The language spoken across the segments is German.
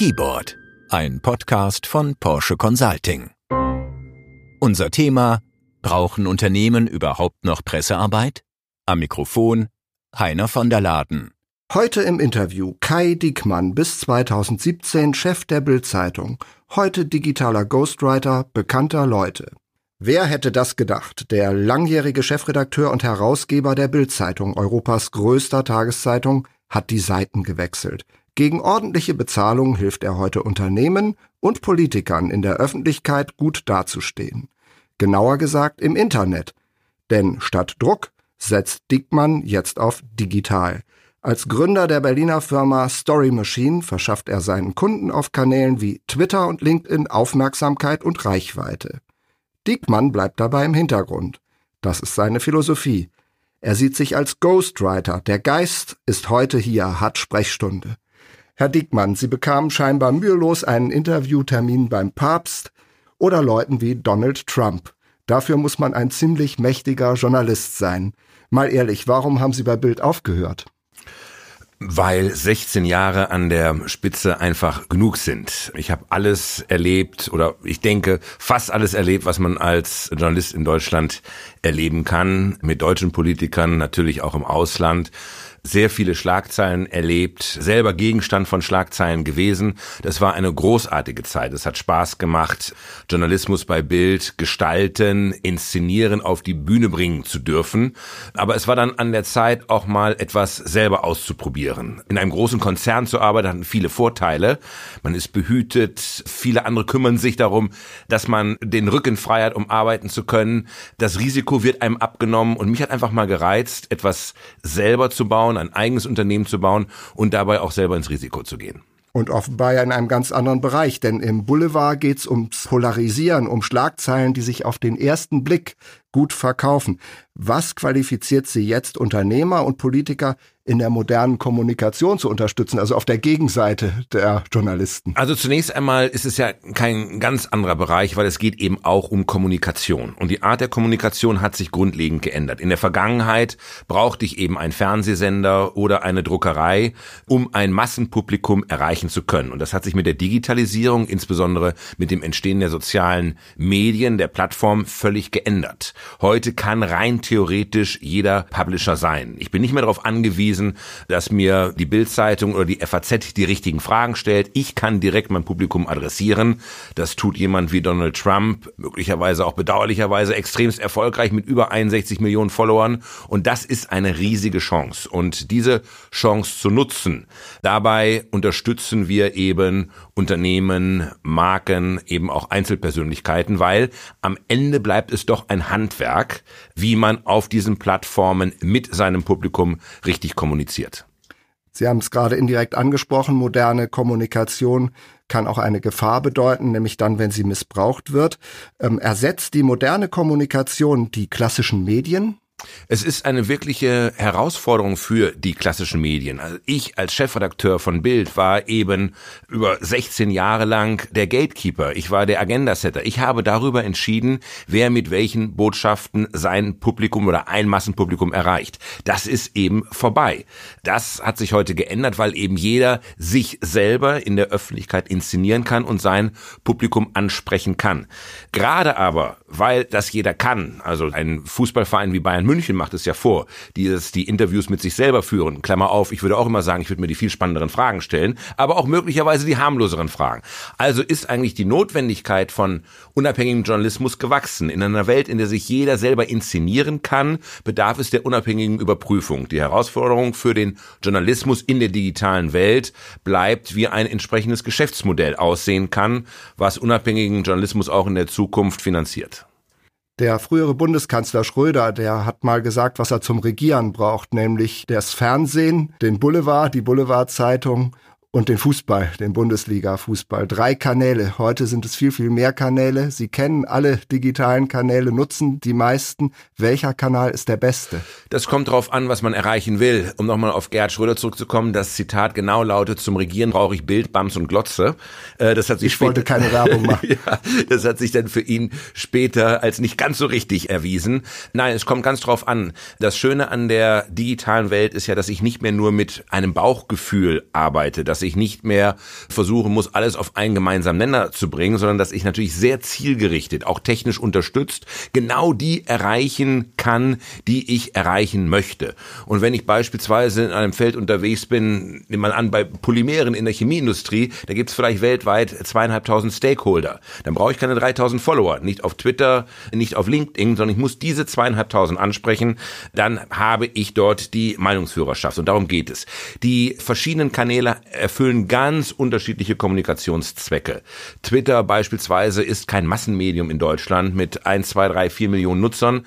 Keyboard, ein Podcast von Porsche Consulting. Unser Thema Brauchen Unternehmen überhaupt noch Pressearbeit? Am Mikrofon Heiner von der Laden. Heute im Interview Kai Diekmann, bis 2017 Chef der Bild-Zeitung, heute digitaler Ghostwriter bekannter Leute. Wer hätte das gedacht? Der langjährige Chefredakteur und Herausgeber der Bild-Zeitung, Europas größter Tageszeitung, hat die Seiten gewechselt. Gegen ordentliche Bezahlung hilft er heute Unternehmen und Politikern in der Öffentlichkeit gut dazustehen. Genauer gesagt im Internet. Denn statt Druck setzt Dickmann jetzt auf digital. Als Gründer der Berliner Firma Story Machine verschafft er seinen Kunden auf Kanälen wie Twitter und LinkedIn Aufmerksamkeit und Reichweite. Diekmann bleibt dabei im Hintergrund. Das ist seine Philosophie. Er sieht sich als Ghostwriter. Der Geist ist heute hier, hat Sprechstunde. Herr Diekmann, Sie bekamen scheinbar mühelos einen Interviewtermin beim Papst oder Leuten wie Donald Trump. Dafür muss man ein ziemlich mächtiger Journalist sein. Mal ehrlich, warum haben Sie bei Bild aufgehört? weil 16 Jahre an der Spitze einfach genug sind. Ich habe alles erlebt oder ich denke fast alles erlebt, was man als Journalist in Deutschland erleben kann, mit deutschen Politikern, natürlich auch im Ausland sehr viele Schlagzeilen erlebt, selber Gegenstand von Schlagzeilen gewesen. Das war eine großartige Zeit. Es hat Spaß gemacht, Journalismus bei Bild gestalten, inszenieren, auf die Bühne bringen zu dürfen. Aber es war dann an der Zeit, auch mal etwas selber auszuprobieren. In einem großen Konzern zu arbeiten hat viele Vorteile. Man ist behütet, viele andere kümmern sich darum, dass man den Rücken frei hat, um arbeiten zu können. Das Risiko wird einem abgenommen und mich hat einfach mal gereizt, etwas selber zu bauen, ein eigenes Unternehmen zu bauen und dabei auch selber ins Risiko zu gehen. Und offenbar ja in einem ganz anderen Bereich, denn im Boulevard geht's ums Polarisieren, um Schlagzeilen, die sich auf den ersten Blick gut verkaufen. Was qualifiziert Sie jetzt Unternehmer und Politiker in der modernen Kommunikation zu unterstützen, also auf der Gegenseite der Journalisten? Also zunächst einmal ist es ja kein ganz anderer Bereich, weil es geht eben auch um Kommunikation. Und die Art der Kommunikation hat sich grundlegend geändert. In der Vergangenheit brauchte ich eben einen Fernsehsender oder eine Druckerei, um ein Massenpublikum erreichen zu können. Und das hat sich mit der Digitalisierung, insbesondere mit dem Entstehen der sozialen Medien, der Plattform, völlig geändert. Heute kann rein theoretisch jeder Publisher sein. Ich bin nicht mehr darauf angewiesen, dass mir die Bildzeitung oder die FAZ die richtigen Fragen stellt. Ich kann direkt mein Publikum adressieren. Das tut jemand wie Donald Trump, möglicherweise auch bedauerlicherweise extremst erfolgreich mit über 61 Millionen Followern. Und das ist eine riesige Chance. Und diese Chance zu nutzen, dabei unterstützen wir eben Unternehmen, Marken, eben auch Einzelpersönlichkeiten, weil am Ende bleibt es doch ein Handwerk, wie man auf diesen Plattformen mit seinem Publikum richtig kommuniziert. Sie haben es gerade indirekt angesprochen, moderne Kommunikation kann auch eine Gefahr bedeuten, nämlich dann, wenn sie missbraucht wird. Ähm, ersetzt die moderne Kommunikation die klassischen Medien? Es ist eine wirkliche Herausforderung für die klassischen Medien. Also ich als Chefredakteur von Bild war eben über 16 Jahre lang der Gatekeeper. Ich war der Agendasetter. Ich habe darüber entschieden, wer mit welchen Botschaften sein Publikum oder ein Massenpublikum erreicht. Das ist eben vorbei. Das hat sich heute geändert, weil eben jeder sich selber in der Öffentlichkeit inszenieren kann und sein Publikum ansprechen kann. Gerade aber, weil das jeder kann, also ein Fußballverein wie Bayern München macht es ja vor, die es die Interviews mit sich selber führen. Klammer auf, ich würde auch immer sagen, ich würde mir die viel spannenderen Fragen stellen, aber auch möglicherweise die harmloseren Fragen. Also ist eigentlich die Notwendigkeit von unabhängigem Journalismus gewachsen. In einer Welt, in der sich jeder selber inszenieren kann, bedarf es der unabhängigen Überprüfung. Die Herausforderung für den Journalismus in der digitalen Welt bleibt, wie ein entsprechendes Geschäftsmodell aussehen kann, was unabhängigen Journalismus auch in der Zukunft finanziert. Der frühere Bundeskanzler Schröder, der hat mal gesagt, was er zum Regieren braucht, nämlich das Fernsehen, den Boulevard, die Boulevardzeitung und den Fußball, den Bundesliga-Fußball. Drei Kanäle. Heute sind es viel, viel mehr Kanäle. Sie kennen alle digitalen Kanäle, nutzen die meisten. Welcher Kanal ist der beste? Das kommt darauf an, was man erreichen will. Um nochmal auf Gerhard Schröder zurückzukommen, das Zitat genau lautet, zum Regieren brauche ich Bild, Bams und Glotze. Äh, das hat sich ich wollte keine Werbung machen. ja, das hat sich dann für ihn später als nicht ganz so richtig erwiesen. Nein, es kommt ganz drauf an. Das Schöne an der digitalen Welt ist ja, dass ich nicht mehr nur mit einem Bauchgefühl arbeite. Das dass ich nicht mehr versuchen muss, alles auf einen gemeinsamen Nenner zu bringen, sondern dass ich natürlich sehr zielgerichtet, auch technisch unterstützt, genau die erreichen kann, die ich erreichen möchte. Und wenn ich beispielsweise in einem Feld unterwegs bin, nimm mal an, bei Polymeren in der Chemieindustrie, da gibt es vielleicht weltweit zweieinhalbtausend Stakeholder. Dann brauche ich keine 3000 Follower, nicht auf Twitter, nicht auf LinkedIn, sondern ich muss diese zweieinhalbtausend ansprechen. Dann habe ich dort die Meinungsführerschaft. Und darum geht es. Die verschiedenen Kanäle erfüllen ganz unterschiedliche Kommunikationszwecke. Twitter beispielsweise ist kein Massenmedium in Deutschland mit 1, 2, 3, 4 Millionen Nutzern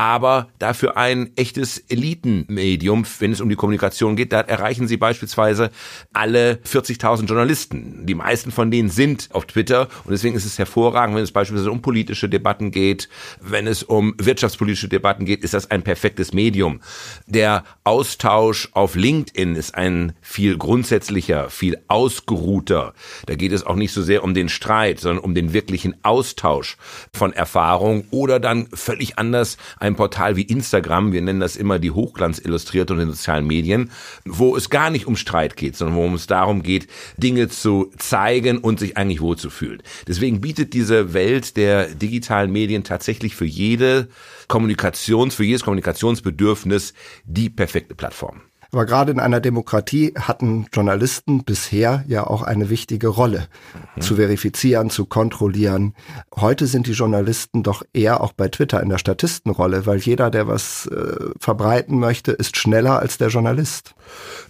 aber dafür ein echtes Elitenmedium, wenn es um die Kommunikation geht. Da erreichen sie beispielsweise alle 40.000 Journalisten. Die meisten von denen sind auf Twitter und deswegen ist es hervorragend, wenn es beispielsweise um politische Debatten geht, wenn es um wirtschaftspolitische Debatten geht, ist das ein perfektes Medium. Der Austausch auf LinkedIn ist ein viel grundsätzlicher, viel ausgeruhter. Da geht es auch nicht so sehr um den Streit, sondern um den wirklichen Austausch von Erfahrung oder dann völlig anders ein Portal wie Instagram, wir nennen das immer die Hochglanzillustrierte und den sozialen Medien, wo es gar nicht um Streit geht, sondern wo es darum geht, Dinge zu zeigen und sich eigentlich wohlzufühlen. Deswegen bietet diese Welt der digitalen Medien tatsächlich für jede Kommunikations, für jedes Kommunikationsbedürfnis die perfekte Plattform. Aber gerade in einer Demokratie hatten Journalisten bisher ja auch eine wichtige Rolle, mhm. zu verifizieren, zu kontrollieren. Heute sind die Journalisten doch eher auch bei Twitter in der Statistenrolle, weil jeder, der was äh, verbreiten möchte, ist schneller als der Journalist.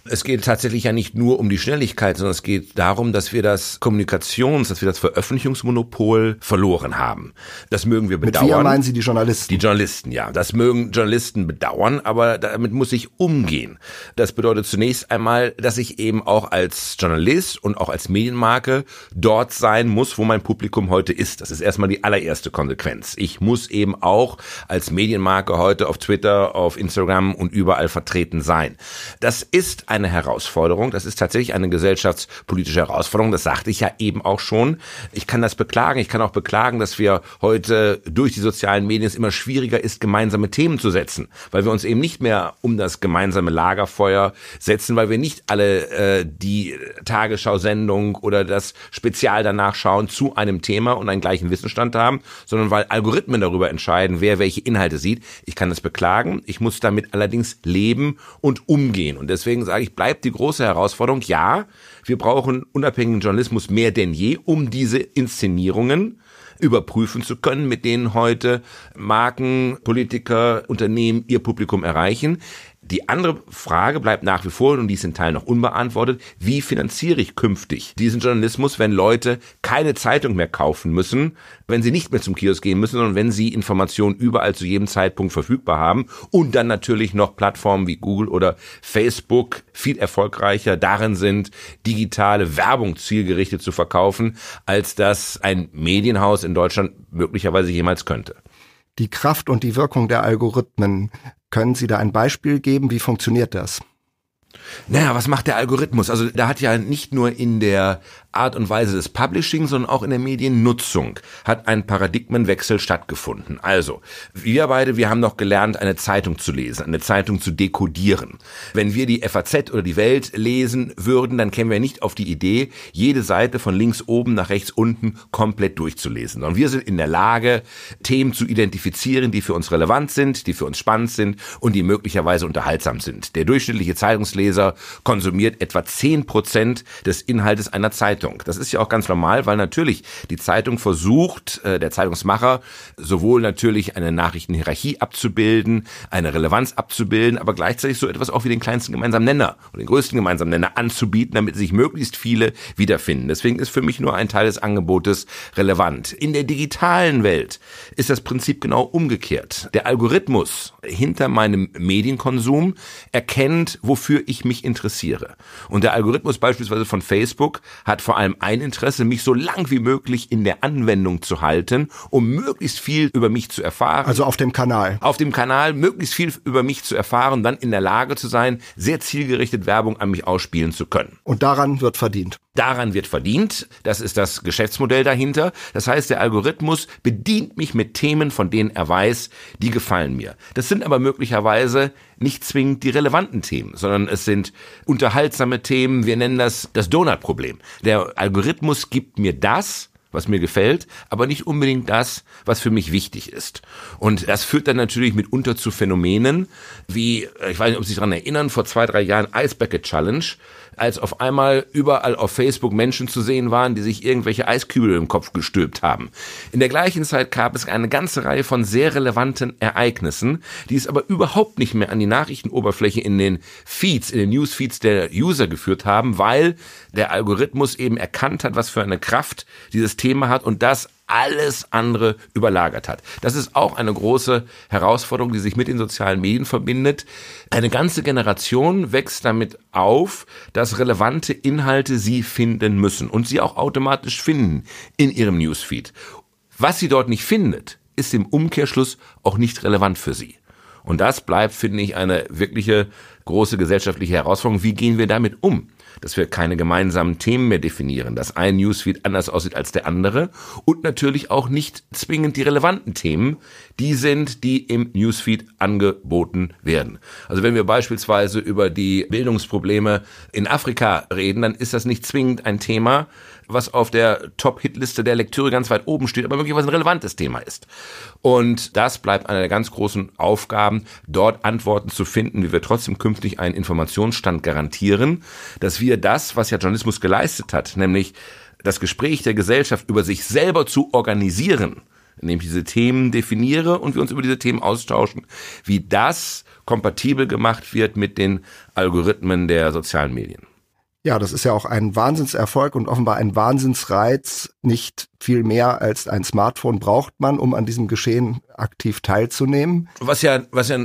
Es geht tatsächlich ja nicht nur um die Schnelligkeit, sondern es geht darum, dass wir das Kommunikations-, dass wir das Veröffentlichungsmonopol verloren haben. Das mögen wir bedauern. Mit wir meinen Sie die Journalisten? Die Journalisten, ja. Das mögen Journalisten bedauern, aber damit muss ich umgehen. Das bedeutet zunächst einmal, dass ich eben auch als Journalist und auch als Medienmarke dort sein muss, wo mein Publikum heute ist. Das ist erstmal die allererste Konsequenz. Ich muss eben auch als Medienmarke heute auf Twitter, auf Instagram und überall vertreten sein. Das ist eine Herausforderung. Das ist tatsächlich eine gesellschaftspolitische Herausforderung. Das sagte ich ja eben auch schon. Ich kann das beklagen. Ich kann auch beklagen, dass wir heute durch die sozialen Medien es immer schwieriger ist, gemeinsame Themen zu setzen, weil wir uns eben nicht mehr um das gemeinsame Lagerfeuer setzen, weil wir nicht alle äh, die Tagesschau-Sendung oder das Spezial danach schauen zu einem Thema und einen gleichen Wissensstand haben, sondern weil Algorithmen darüber entscheiden, wer welche Inhalte sieht. Ich kann das beklagen. Ich muss damit allerdings leben und umgehen. Und deswegen sage ich, bleibt die große Herausforderung, ja, wir brauchen unabhängigen Journalismus mehr denn je, um diese Inszenierungen überprüfen zu können, mit denen heute Marken, Politiker, Unternehmen ihr Publikum erreichen. Die andere Frage bleibt nach wie vor, und die ist in Teilen noch unbeantwortet, wie finanziere ich künftig diesen Journalismus, wenn Leute keine Zeitung mehr kaufen müssen, wenn sie nicht mehr zum Kiosk gehen müssen, sondern wenn sie Informationen überall zu jedem Zeitpunkt verfügbar haben und dann natürlich noch Plattformen wie Google oder Facebook viel erfolgreicher darin sind, digitale Werbung zielgerichtet zu verkaufen, als das ein Medienhaus in Deutschland möglicherweise jemals könnte die Kraft und die Wirkung der Algorithmen. Können Sie da ein Beispiel geben? Wie funktioniert das? Naja, was macht der Algorithmus? Also da hat ja nicht nur in der Art und Weise des Publishing, sondern auch in der Mediennutzung hat ein Paradigmenwechsel stattgefunden. Also, wir beide, wir haben noch gelernt, eine Zeitung zu lesen, eine Zeitung zu dekodieren. Wenn wir die FAZ oder die Welt lesen würden, dann kämen wir nicht auf die Idee, jede Seite von links oben nach rechts unten komplett durchzulesen. Sondern wir sind in der Lage, Themen zu identifizieren, die für uns relevant sind, die für uns spannend sind und die möglicherweise unterhaltsam sind. Der durchschnittliche Zeitungsleser konsumiert etwa zehn Prozent des Inhaltes einer Zeitung. Zeitung. Das ist ja auch ganz normal, weil natürlich die Zeitung versucht, äh, der Zeitungsmacher, sowohl natürlich eine Nachrichtenhierarchie abzubilden, eine Relevanz abzubilden, aber gleichzeitig so etwas auch wie den kleinsten gemeinsamen Nenner oder den größten gemeinsamen Nenner anzubieten, damit sich möglichst viele wiederfinden. Deswegen ist für mich nur ein Teil des Angebotes relevant. In der digitalen Welt ist das Prinzip genau umgekehrt. Der Algorithmus hinter meinem Medienkonsum erkennt, wofür ich mich interessiere. Und der Algorithmus beispielsweise von Facebook hat vor allem ein Interesse, mich so lang wie möglich in der Anwendung zu halten, um möglichst viel über mich zu erfahren. Also auf dem Kanal. Auf dem Kanal möglichst viel über mich zu erfahren, dann in der Lage zu sein, sehr zielgerichtet Werbung an mich ausspielen zu können. Und daran wird verdient. Daran wird verdient. Das ist das Geschäftsmodell dahinter. Das heißt, der Algorithmus bedient mich mit Themen, von denen er weiß, die gefallen mir. Das sind aber möglicherweise nicht zwingend die relevanten Themen, sondern es sind unterhaltsame Themen. Wir nennen das das Donut-Problem. Der Algorithmus gibt mir das, was mir gefällt, aber nicht unbedingt das, was für mich wichtig ist. Und das führt dann natürlich mitunter zu Phänomenen wie, ich weiß nicht, ob Sie sich daran erinnern, vor zwei, drei Jahren Ice Bucket Challenge als auf einmal überall auf Facebook Menschen zu sehen waren, die sich irgendwelche Eiskübel im Kopf gestülpt haben. In der gleichen Zeit gab es eine ganze Reihe von sehr relevanten Ereignissen, die es aber überhaupt nicht mehr an die Nachrichtenoberfläche in den Feeds, in den Newsfeeds der User geführt haben, weil der Algorithmus eben erkannt hat, was für eine Kraft dieses Thema hat und das alles andere überlagert hat. Das ist auch eine große Herausforderung, die sich mit den sozialen Medien verbindet. Eine ganze Generation wächst damit auf, dass relevante Inhalte sie finden müssen und sie auch automatisch finden in ihrem Newsfeed. Was sie dort nicht findet, ist im Umkehrschluss auch nicht relevant für sie. Und das bleibt, finde ich, eine wirkliche große gesellschaftliche Herausforderung. Wie gehen wir damit um? Dass wir keine gemeinsamen Themen mehr definieren, dass ein Newsfeed anders aussieht als der andere und natürlich auch nicht zwingend die relevanten Themen, die sind, die im Newsfeed angeboten werden. Also wenn wir beispielsweise über die Bildungsprobleme in Afrika reden, dann ist das nicht zwingend ein Thema, was auf der Top-Hit-Liste der Lektüre ganz weit oben steht, aber möglicherweise ein relevantes Thema ist. Und das bleibt eine der ganz großen Aufgaben, dort Antworten zu finden, wie wir trotzdem künftig einen Informationsstand garantieren, dass wir das, was ja Journalismus geleistet hat, nämlich das Gespräch der Gesellschaft über sich selber zu organisieren, indem ich diese Themen definiere und wir uns über diese Themen austauschen, wie das kompatibel gemacht wird mit den Algorithmen der sozialen Medien. Ja, das ist ja auch ein Wahnsinnserfolg und offenbar ein Wahnsinnsreiz, nicht viel mehr als ein Smartphone braucht man, um an diesem Geschehen aktiv teilzunehmen. Was ja, was ja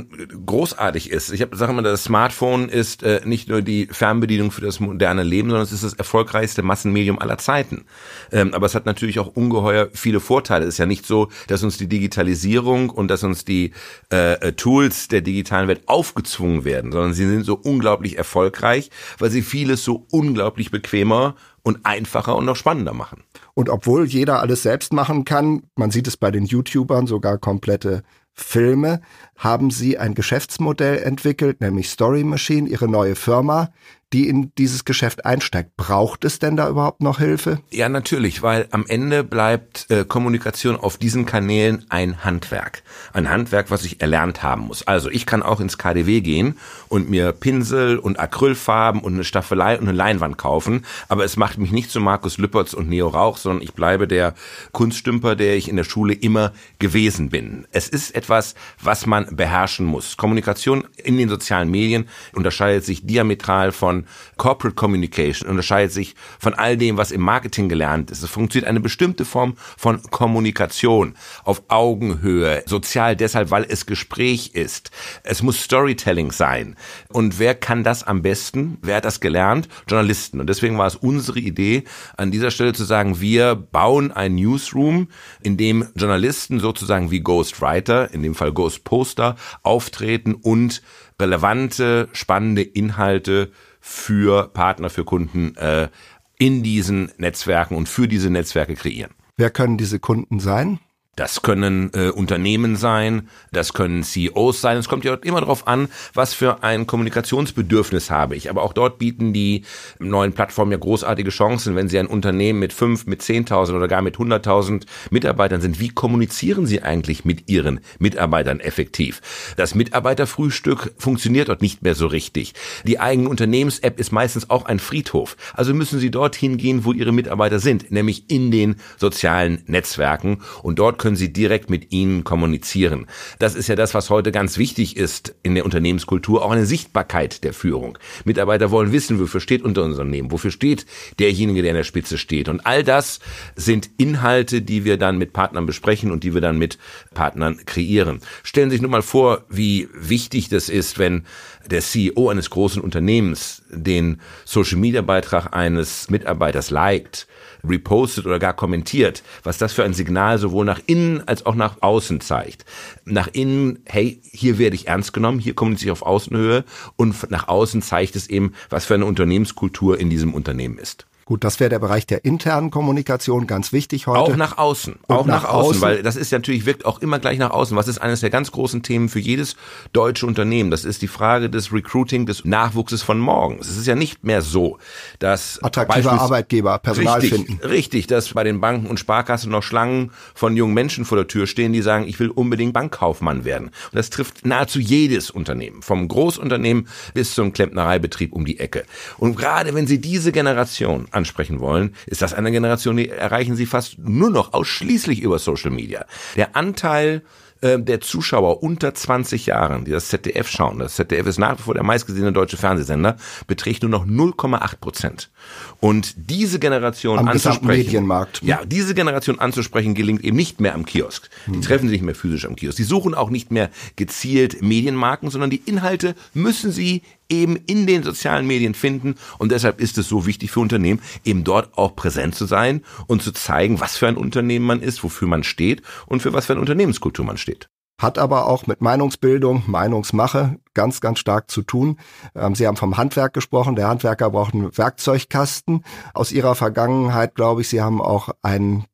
großartig ist. Ich sage immer, das Smartphone ist äh, nicht nur die Fernbedienung für das moderne Leben, sondern es ist das erfolgreichste Massenmedium aller Zeiten. Ähm, aber es hat natürlich auch ungeheuer viele Vorteile. Es ist ja nicht so, dass uns die Digitalisierung und dass uns die äh Tools der digitalen Welt aufgezwungen werden, sondern sie sind so unglaublich erfolgreich, weil sie vieles so unglaublich bequemer und einfacher und noch spannender machen. Und obwohl jeder alles selbst machen kann, man sieht es bei den YouTubern sogar komplette Filme, haben sie ein Geschäftsmodell entwickelt, nämlich Story Machine, ihre neue Firma, die in dieses Geschäft einsteigt. Braucht es denn da überhaupt noch Hilfe? Ja, natürlich, weil am Ende bleibt äh, Kommunikation auf diesen Kanälen ein Handwerk. Ein Handwerk, was ich erlernt haben muss. Also ich kann auch ins KDW gehen und mir Pinsel und Acrylfarben und eine Staffelei und eine Leinwand kaufen, aber es macht mich nicht zu Markus Lüppertz und Neo Rauch, sondern ich bleibe der Kunststümper, der ich in der Schule immer gewesen bin. Es ist etwas, was man beherrschen muss. Kommunikation in den sozialen Medien unterscheidet sich diametral von von Corporate Communication unterscheidet sich von all dem, was im Marketing gelernt ist. Es funktioniert eine bestimmte Form von Kommunikation auf Augenhöhe, sozial deshalb, weil es Gespräch ist. Es muss Storytelling sein. Und wer kann das am besten? Wer hat das gelernt? Journalisten. Und deswegen war es unsere Idee, an dieser Stelle zu sagen, wir bauen ein Newsroom, in dem Journalisten sozusagen wie Ghostwriter, in dem Fall Ghostposter, auftreten und relevante, spannende Inhalte für Partner, für Kunden äh, in diesen Netzwerken und für diese Netzwerke kreieren. Wer können diese Kunden sein? Das können äh, Unternehmen sein, das können CEOs sein. Es kommt ja immer darauf an, was für ein Kommunikationsbedürfnis habe ich. Aber auch dort bieten die neuen Plattformen ja großartige Chancen, wenn Sie ein Unternehmen mit fünf, mit zehntausend oder gar mit hunderttausend Mitarbeitern sind. Wie kommunizieren Sie eigentlich mit Ihren Mitarbeitern effektiv? Das Mitarbeiterfrühstück funktioniert dort nicht mehr so richtig. Die eigene Unternehmens-App ist meistens auch ein Friedhof. Also müssen Sie dorthin gehen, wo Ihre Mitarbeiter sind, nämlich in den sozialen Netzwerken. Und dort können Sie direkt mit ihnen kommunizieren. Das ist ja das, was heute ganz wichtig ist in der Unternehmenskultur, auch eine Sichtbarkeit der Führung. Mitarbeiter wollen wissen, wofür steht unser Unternehmen, wofür steht derjenige, der in der Spitze steht. Und all das sind Inhalte, die wir dann mit Partnern besprechen und die wir dann mit Partnern kreieren. Stellen Sie sich nur mal vor, wie wichtig das ist, wenn der CEO eines großen Unternehmens den Social Media Beitrag eines Mitarbeiters liked, repostet oder gar kommentiert, was das für ein Signal sowohl nach innen als auch nach außen zeigt. Nach innen, hey, hier werde ich ernst genommen, hier kommuniziere ich auf Außenhöhe und nach außen zeigt es eben, was für eine Unternehmenskultur in diesem Unternehmen ist. Gut, das wäre der Bereich der internen Kommunikation, ganz wichtig heute. Auch nach außen, Und auch nach, nach außen, außen, weil das ist natürlich, wirkt auch immer gleich nach außen. Was ist eines der ganz großen Themen für jedes deutsche Unternehmen? Das ist die Frage des Recruiting, des Nachwuchses von morgen. Es ist ja nicht mehr so, dass attraktiver Arbeitgeber Personal richtig, finden. Richtig, dass bei den Banken und Sparkassen noch Schlangen von jungen Menschen vor der Tür stehen, die sagen, ich will unbedingt Bankkaufmann werden. Und das trifft nahezu jedes Unternehmen, vom Großunternehmen bis zum Klempnereibetrieb um die Ecke. Und gerade wenn Sie diese Generation ansprechen wollen, ist das eine Generation, die erreichen Sie fast nur noch ausschließlich über Social Media. Der Anteil äh, der Zuschauer unter 20 Jahren, die das ZDF schauen, das ZDF ist nach wie vor der meistgesehene deutsche Fernsehsender, beträgt nur noch 0,8 Prozent. Und diese Generation am anzusprechen, Medienmarkt. ja, diese Generation anzusprechen gelingt eben nicht mehr am Kiosk. Die hm. treffen sich nicht mehr physisch am Kiosk. Die suchen auch nicht mehr gezielt Medienmarken, sondern die Inhalte müssen sie eben in den sozialen Medien finden. Und deshalb ist es so wichtig für Unternehmen, eben dort auch präsent zu sein und zu zeigen, was für ein Unternehmen man ist, wofür man steht und für was für eine Unternehmenskultur man steht hat aber auch mit Meinungsbildung, Meinungsmache ganz, ganz stark zu tun. Ähm, Sie haben vom Handwerk gesprochen. Der Handwerker braucht einen Werkzeugkasten. Aus Ihrer Vergangenheit glaube ich, Sie haben auch einen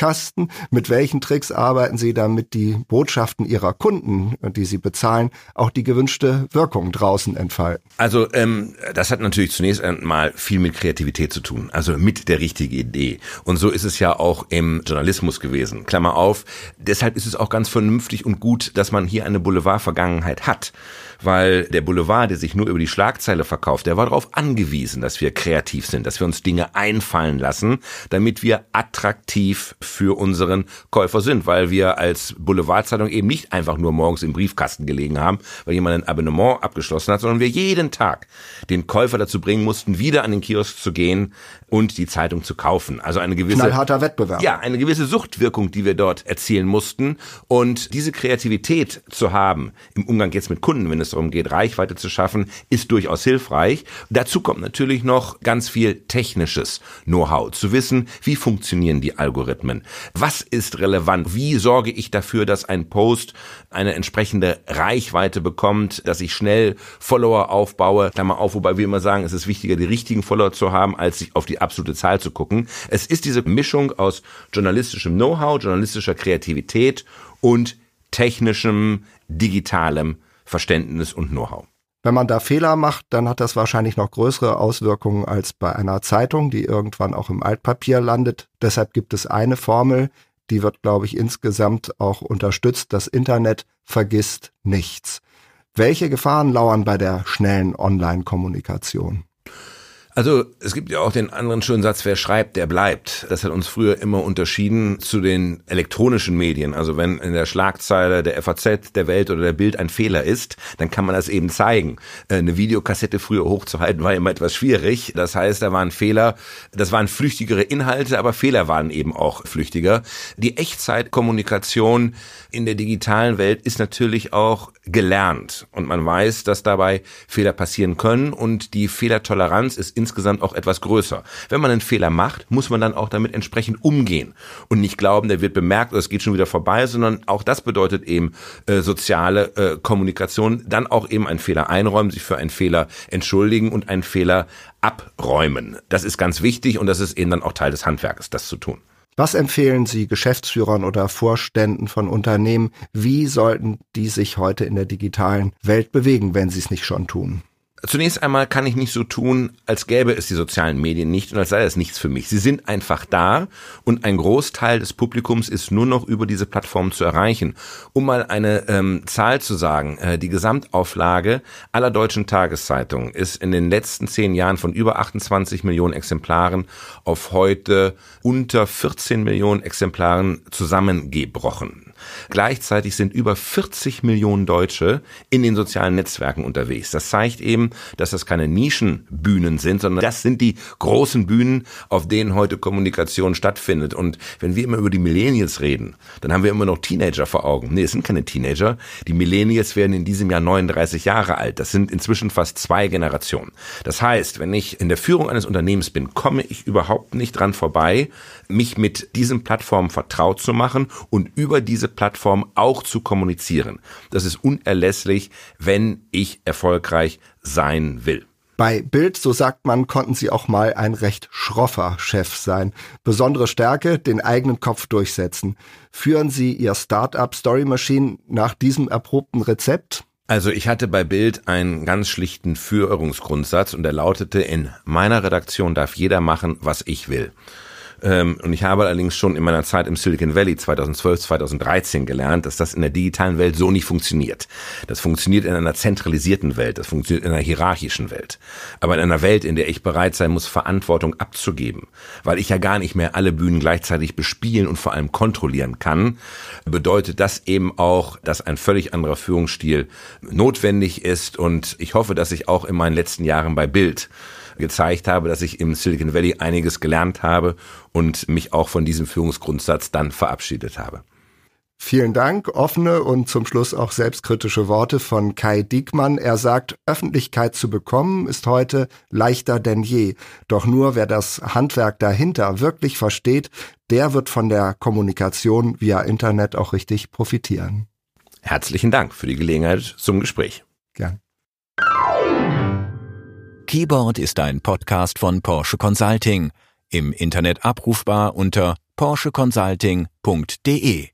Trickkasten. Mit welchen Tricks arbeiten Sie, damit die Botschaften Ihrer Kunden, die Sie bezahlen, auch die gewünschte Wirkung draußen entfalten? Also ähm, das hat natürlich zunächst einmal viel mit Kreativität zu tun, also mit der richtigen Idee. Und so ist es ja auch im Journalismus gewesen. Klammer auf. Deshalb ist es auch ganz vernünftig und gut, dass man hier eine Boulevard-Vergangenheit hat weil der Boulevard, der sich nur über die Schlagzeile verkauft, der war darauf angewiesen, dass wir kreativ sind, dass wir uns Dinge einfallen lassen, damit wir attraktiv für unseren Käufer sind, weil wir als Boulevardzeitung eben nicht einfach nur morgens im Briefkasten gelegen haben, weil jemand ein Abonnement abgeschlossen hat, sondern wir jeden Tag den Käufer dazu bringen mussten, wieder an den Kiosk zu gehen und die Zeitung zu kaufen. Also eine gewisse knallharter Wettbewerb. Ja, eine gewisse Suchtwirkung, die wir dort erzielen mussten und diese Kreativität zu haben im Umgang jetzt mit Kunden, wenn es darum geht, Reichweite zu schaffen, ist durchaus hilfreich. Dazu kommt natürlich noch ganz viel technisches Know-how, zu wissen, wie funktionieren die Algorithmen, was ist relevant, wie sorge ich dafür, dass ein Post eine entsprechende Reichweite bekommt, dass ich schnell Follower aufbaue, Klammer auf, wobei wir immer sagen, es ist wichtiger, die richtigen Follower zu haben, als sich auf die absolute Zahl zu gucken. Es ist diese Mischung aus journalistischem Know-how, journalistischer Kreativität und technischem, digitalem Verständnis und Know-how. Wenn man da Fehler macht, dann hat das wahrscheinlich noch größere Auswirkungen als bei einer Zeitung, die irgendwann auch im Altpapier landet. Deshalb gibt es eine Formel, die wird, glaube ich, insgesamt auch unterstützt. Das Internet vergisst nichts. Welche Gefahren lauern bei der schnellen Online-Kommunikation? Also es gibt ja auch den anderen schönen Satz, wer schreibt, der bleibt. Das hat uns früher immer unterschieden zu den elektronischen Medien. Also wenn in der Schlagzeile der FAZ, der Welt oder der Bild ein Fehler ist, dann kann man das eben zeigen. Äh, eine Videokassette früher hochzuhalten war immer etwas schwierig. Das heißt, da waren Fehler, das waren flüchtigere Inhalte, aber Fehler waren eben auch flüchtiger. Die Echtzeitkommunikation in der digitalen Welt ist natürlich auch gelernt und man weiß, dass dabei Fehler passieren können und die Fehlertoleranz ist insgesamt auch etwas größer. Wenn man einen Fehler macht, muss man dann auch damit entsprechend umgehen und nicht glauben, der wird bemerkt oder es geht schon wieder vorbei, sondern auch das bedeutet eben äh, soziale äh, Kommunikation, dann auch eben einen Fehler einräumen, sich für einen Fehler entschuldigen und einen Fehler abräumen. Das ist ganz wichtig und das ist eben dann auch Teil des Handwerkes, das zu tun. Was empfehlen Sie Geschäftsführern oder Vorständen von Unternehmen? Wie sollten die sich heute in der digitalen Welt bewegen, wenn sie es nicht schon tun? Zunächst einmal kann ich nicht so tun, als gäbe es die sozialen Medien nicht und als sei das nichts für mich. Sie sind einfach da und ein Großteil des Publikums ist nur noch über diese Plattform zu erreichen. Um mal eine ähm, Zahl zu sagen, äh, die Gesamtauflage aller deutschen Tageszeitungen ist in den letzten zehn Jahren von über 28 Millionen Exemplaren auf heute unter 14 Millionen Exemplaren zusammengebrochen. Gleichzeitig sind über 40 Millionen Deutsche in den sozialen Netzwerken unterwegs. Das zeigt eben, dass das keine Nischenbühnen sind, sondern das sind die großen Bühnen, auf denen heute Kommunikation stattfindet. Und wenn wir immer über die Millennials reden, dann haben wir immer noch Teenager vor Augen. Nee, es sind keine Teenager. Die Millennials werden in diesem Jahr 39 Jahre alt. Das sind inzwischen fast zwei Generationen. Das heißt, wenn ich in der Führung eines Unternehmens bin, komme ich überhaupt nicht dran vorbei, mich mit diesen Plattformen vertraut zu machen und über diese Plattform auch zu kommunizieren. Das ist unerlässlich, wenn ich erfolgreich sein will. Bei Bild, so sagt man, konnten Sie auch mal ein recht schroffer Chef sein. Besondere Stärke, den eigenen Kopf durchsetzen. Führen Sie Ihr Startup Story Machine nach diesem erprobten Rezept? Also ich hatte bei Bild einen ganz schlichten Führungsgrundsatz und der lautete, in meiner Redaktion darf jeder machen, was ich will. Ähm, und ich habe allerdings schon in meiner Zeit im Silicon Valley 2012, 2013 gelernt, dass das in der digitalen Welt so nicht funktioniert. Das funktioniert in einer zentralisierten Welt, das funktioniert in einer hierarchischen Welt. Aber in einer Welt, in der ich bereit sein muss, Verantwortung abzugeben, weil ich ja gar nicht mehr alle Bühnen gleichzeitig bespielen und vor allem kontrollieren kann, bedeutet das eben auch, dass ein völlig anderer Führungsstil notwendig ist. Und ich hoffe, dass ich auch in meinen letzten Jahren bei Bild gezeigt habe, dass ich im Silicon Valley einiges gelernt habe und mich auch von diesem Führungsgrundsatz dann verabschiedet habe. Vielen Dank. Offene und zum Schluss auch selbstkritische Worte von Kai Diekmann. Er sagt, Öffentlichkeit zu bekommen ist heute leichter denn je. Doch nur wer das Handwerk dahinter wirklich versteht, der wird von der Kommunikation via Internet auch richtig profitieren. Herzlichen Dank für die Gelegenheit zum Gespräch. Gern. Keyboard ist ein Podcast von Porsche Consulting, im Internet abrufbar unter porscheconsulting.de.